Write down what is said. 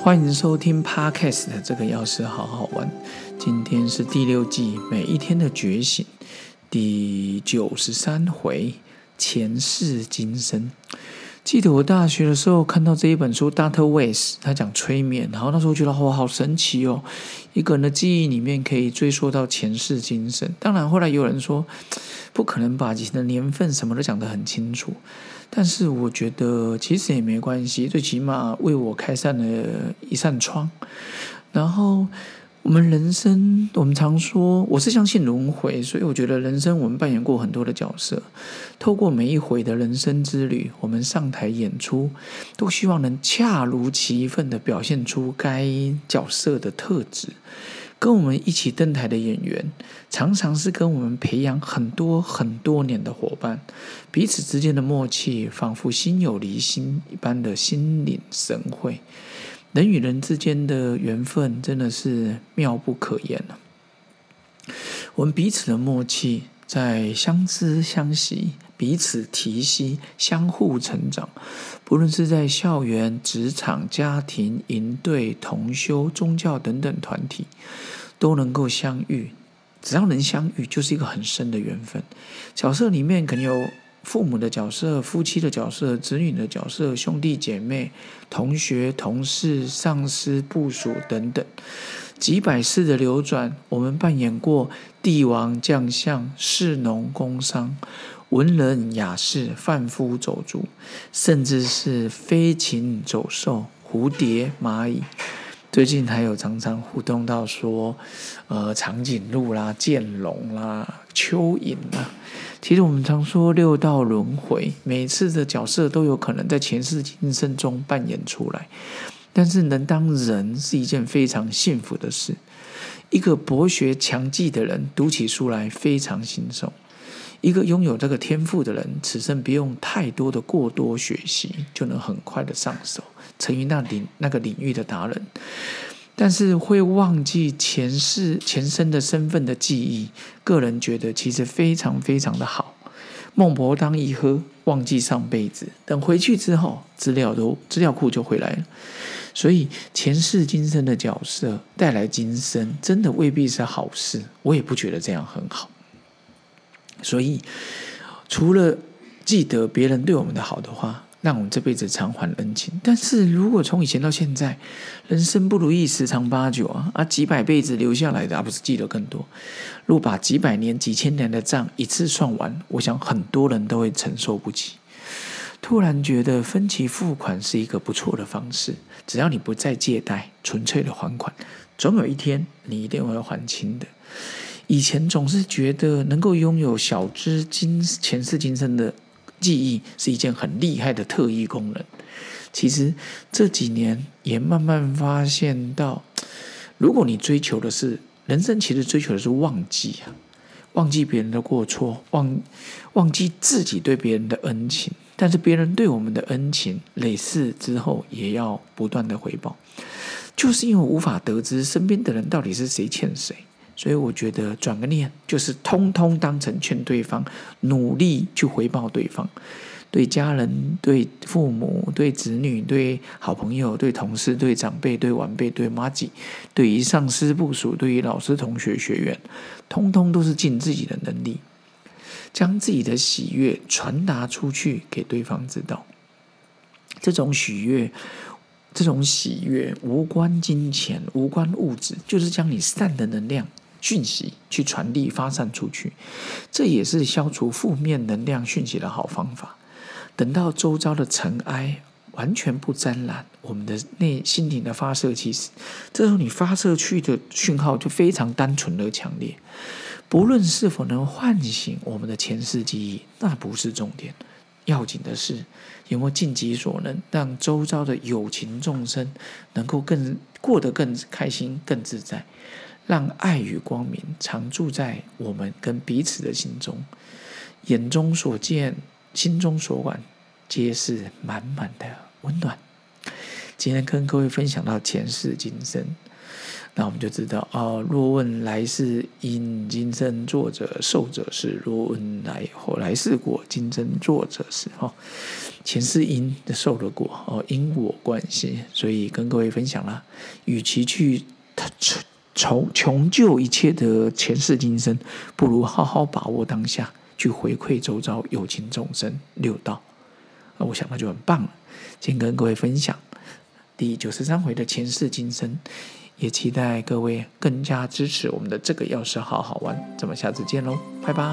欢迎收听 Podcast 的这个钥匙好好玩。今天是第六季每一天的觉醒第九十三回前世今生。记得我大学的时候看到这一本书，Dr. Weiss 他讲催眠，然后那时候觉得哇好神奇哦，一个人的记忆里面可以追溯到前世今生。当然后来有人说不可能把以前的年份什么都讲得很清楚。但是我觉得其实也没关系，最起码为我开散了一扇窗。然后我们人生，我们常说我是相信轮回，所以我觉得人生我们扮演过很多的角色。透过每一回的人生之旅，我们上台演出，都希望能恰如其分的表现出该角色的特质。跟我们一起登台的演员，常常是跟我们培养很多很多年的伙伴，彼此之间的默契仿佛心有离心一般的心领神会。人与人之间的缘分真的是妙不可言了。我们彼此的默契，在相知相惜。彼此提携，相互成长。不论是在校园、职场、家庭、营队、同修、宗教等等团体，都能够相遇。只要能相遇，就是一个很深的缘分。角色里面可能有父母的角色、夫妻的角色、子女的角色、兄弟姐妹、同学、同事、上司、部属等等，几百世的流转，我们扮演过帝王将相、士农工商。文人雅士、贩夫走卒，甚至是飞禽走兽、蝴蝶、蚂蚁，最近还有常常互动到说，呃，长颈鹿啦、剑龙啦、蚯蚓啦。其实我们常说六道轮回，每次的角色都有可能在前世今生中扮演出来。但是能当人是一件非常幸福的事。一个博学强记的人，读起书来非常轻松。一个拥有这个天赋的人，此生不用太多的过多学习，就能很快的上手，成为那领那个领域的达人。但是会忘记前世前生的身份的记忆，个人觉得其实非常非常的好。孟婆汤一喝，忘记上辈子，等回去之后，资料都资料库就回来了。所以前世今生的角色带来今生，真的未必是好事。我也不觉得这样很好。所以，除了记得别人对我们的好的话，让我们这辈子偿还恩情。但是如果从以前到现在，人生不如意十常八九啊，啊几百辈子留下来的，而不是记得更多。如果把几百年、几千年的账一次算完，我想很多人都会承受不起。突然觉得分期付款是一个不错的方式，只要你不再借贷，纯粹的还款，总有一天你一定会还清的。以前总是觉得能够拥有小资今前世今生的记忆是一件很厉害的特异功能。其实这几年也慢慢发现到，如果你追求的是人生，其实追求的是忘记啊，忘记别人的过错，忘忘记自己对别人的恩情。但是别人对我们的恩情累世之后，也要不断的回报，就是因为无法得知身边的人到底是谁欠谁。所以我觉得转个念，就是通通当成劝对方努力去回报对方，对家人、对父母、对子女、对好朋友、对同事、对长辈、对晚辈、对妈吉，对于上司部署、对于老师、同学、学员，通通都是尽自己的能力，将自己的喜悦传达出去给对方知道。这种喜悦。这种喜悦无关金钱，无关物质，就是将你善的能量。讯息去传递、发散出去，这也是消除负面能量讯息的好方法。等到周遭的尘埃完全不沾染我们的内心灵的发射器时，这时候你发射去的讯号就非常单纯而强烈。不论是否能唤醒我们的前世记忆，那不是重点，要紧的是有没有尽己所能，让周遭的有情众生能够更过得更开心、更自在。让爱与光明常住在我们跟彼此的心中，眼中所见，心中所感，皆是满满的温暖。今天跟各位分享到前世今生，那我们就知道哦，若问来世因，今生作者受者是；若问来后来世果，今生作者是。哦，前世因的受的果哦，因果关系。所以跟各位分享了，与其去他穷穷究一切的前世今生，不如好好把握当下，去回馈周遭有情众生六道。那我想那就很棒了。先跟各位分享第九十三回的前世今生。也期待各位更加支持我们的这个钥匙，好好玩。咱们下次见喽，拜拜。